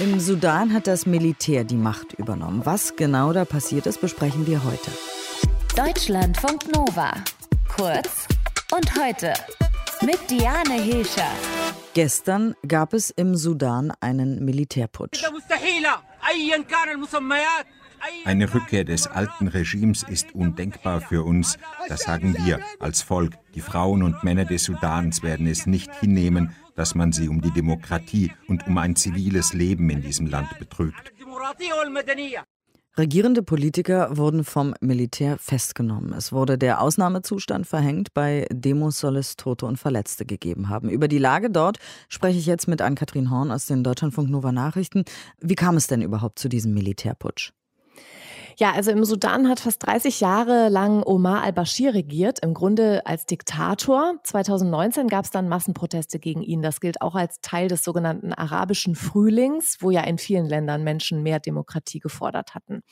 Im Sudan hat das Militär die Macht übernommen. Was genau da passiert ist, besprechen wir heute. Deutschlandfunk Nova. Kurz und heute mit Diane Hilscher. Gestern gab es im Sudan einen Militärputsch. Eine Rückkehr des alten Regimes ist undenkbar für uns. Das sagen wir als Volk. Die Frauen und Männer des Sudans werden es nicht hinnehmen, dass man sie um die Demokratie und um ein ziviles Leben in diesem Land betrügt. Regierende Politiker wurden vom Militär festgenommen. Es wurde der Ausnahmezustand verhängt. Bei Demos soll es Tote und Verletzte gegeben haben. Über die Lage dort spreche ich jetzt mit Ann-Kathrin Horn aus den Deutschlandfunk Nova Nachrichten. Wie kam es denn überhaupt zu diesem Militärputsch? Ja, also im Sudan hat fast 30 Jahre lang Omar al-Bashir regiert, im Grunde als Diktator. 2019 gab es dann Massenproteste gegen ihn. Das gilt auch als Teil des sogenannten arabischen Frühlings, wo ja in vielen Ländern Menschen mehr Demokratie gefordert hatten.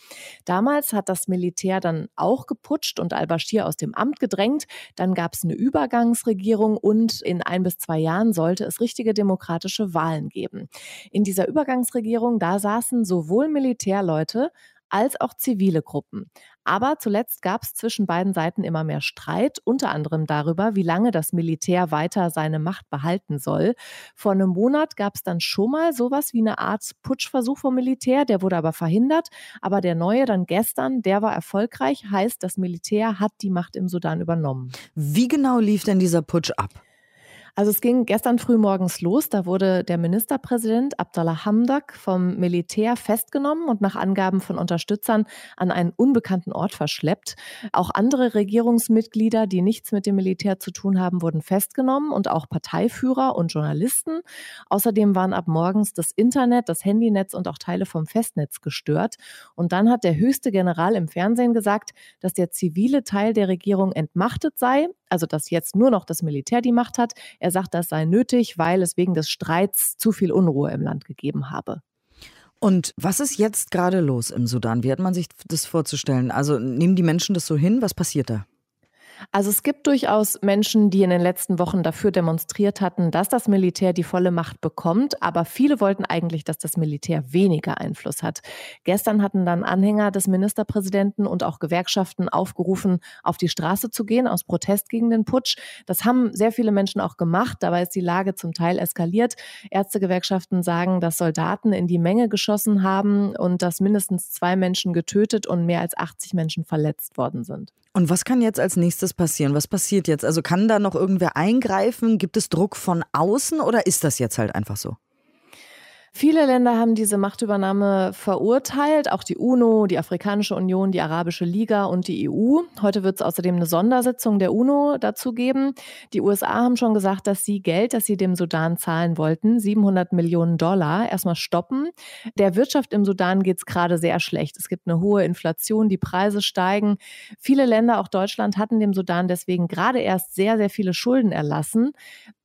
Damals hat das Militär dann auch geputscht und al-Bashir aus dem Amt gedrängt. Dann gab es eine Übergangsregierung und in ein bis zwei Jahren sollte es richtige demokratische Wahlen geben. In dieser Übergangsregierung, da saßen sowohl Militärleute als auch zivile Gruppen. Aber zuletzt gab es zwischen beiden Seiten immer mehr Streit, unter anderem darüber, wie lange das Militär weiter seine Macht behalten soll. Vor einem Monat gab es dann schon mal sowas wie eine Art Putschversuch vom Militär, der wurde aber verhindert. Aber der neue dann gestern, der war erfolgreich, heißt, das Militär hat die Macht im Sudan übernommen. Wie genau lief denn dieser Putsch ab? Also es ging gestern früh morgens los. Da wurde der Ministerpräsident Abdallah Hamdak vom Militär festgenommen und nach Angaben von Unterstützern an einen unbekannten Ort verschleppt. Auch andere Regierungsmitglieder, die nichts mit dem Militär zu tun haben, wurden festgenommen und auch Parteiführer und Journalisten. Außerdem waren ab morgens das Internet, das Handynetz und auch Teile vom Festnetz gestört. Und dann hat der höchste General im Fernsehen gesagt, dass der zivile Teil der Regierung entmachtet sei, also dass jetzt nur noch das Militär die Macht hat. Er sagt, das sei nötig, weil es wegen des Streits zu viel Unruhe im Land gegeben habe. Und was ist jetzt gerade los im Sudan? Wie hat man sich das vorzustellen? Also nehmen die Menschen das so hin? Was passiert da? Also es gibt durchaus Menschen, die in den letzten Wochen dafür demonstriert hatten, dass das Militär die volle Macht bekommt, aber viele wollten eigentlich, dass das Militär weniger Einfluss hat. Gestern hatten dann Anhänger des Ministerpräsidenten und auch Gewerkschaften aufgerufen, auf die Straße zu gehen aus Protest gegen den Putsch. Das haben sehr viele Menschen auch gemacht, dabei ist die Lage zum Teil eskaliert. Ärztegewerkschaften sagen, dass Soldaten in die Menge geschossen haben und dass mindestens zwei Menschen getötet und mehr als 80 Menschen verletzt worden sind. Und was kann jetzt als nächstes passieren? Was passiert jetzt? Also kann da noch irgendwer eingreifen? Gibt es Druck von außen oder ist das jetzt halt einfach so? Viele Länder haben diese Machtübernahme verurteilt, auch die UNO, die Afrikanische Union, die Arabische Liga und die EU. Heute wird es außerdem eine Sondersitzung der UNO dazu geben. Die USA haben schon gesagt, dass sie Geld, das sie dem Sudan zahlen wollten, 700 Millionen Dollar, erstmal stoppen. Der Wirtschaft im Sudan geht es gerade sehr schlecht. Es gibt eine hohe Inflation, die Preise steigen. Viele Länder, auch Deutschland, hatten dem Sudan deswegen gerade erst sehr, sehr viele Schulden erlassen.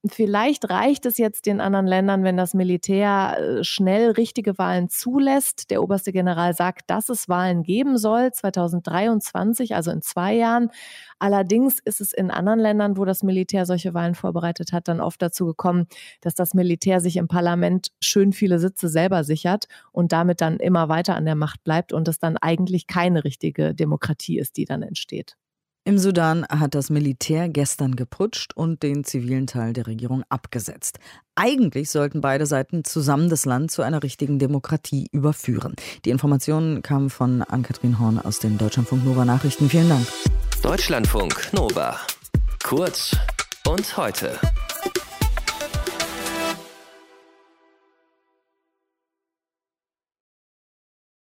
Vielleicht reicht es jetzt den anderen Ländern, wenn das Militär äh, schnell richtige Wahlen zulässt. Der oberste General sagt, dass es Wahlen geben soll, 2023, also in zwei Jahren. Allerdings ist es in anderen Ländern, wo das Militär solche Wahlen vorbereitet hat, dann oft dazu gekommen, dass das Militär sich im Parlament schön viele Sitze selber sichert und damit dann immer weiter an der Macht bleibt und es dann eigentlich keine richtige Demokratie ist, die dann entsteht. Im Sudan hat das Militär gestern geputscht und den zivilen Teil der Regierung abgesetzt. Eigentlich sollten beide Seiten zusammen das Land zu einer richtigen Demokratie überführen. Die Informationen kamen von Ann-Kathrin Horn aus den Deutschlandfunk Nova Nachrichten. Vielen Dank. Deutschlandfunk Nova. Kurz und heute.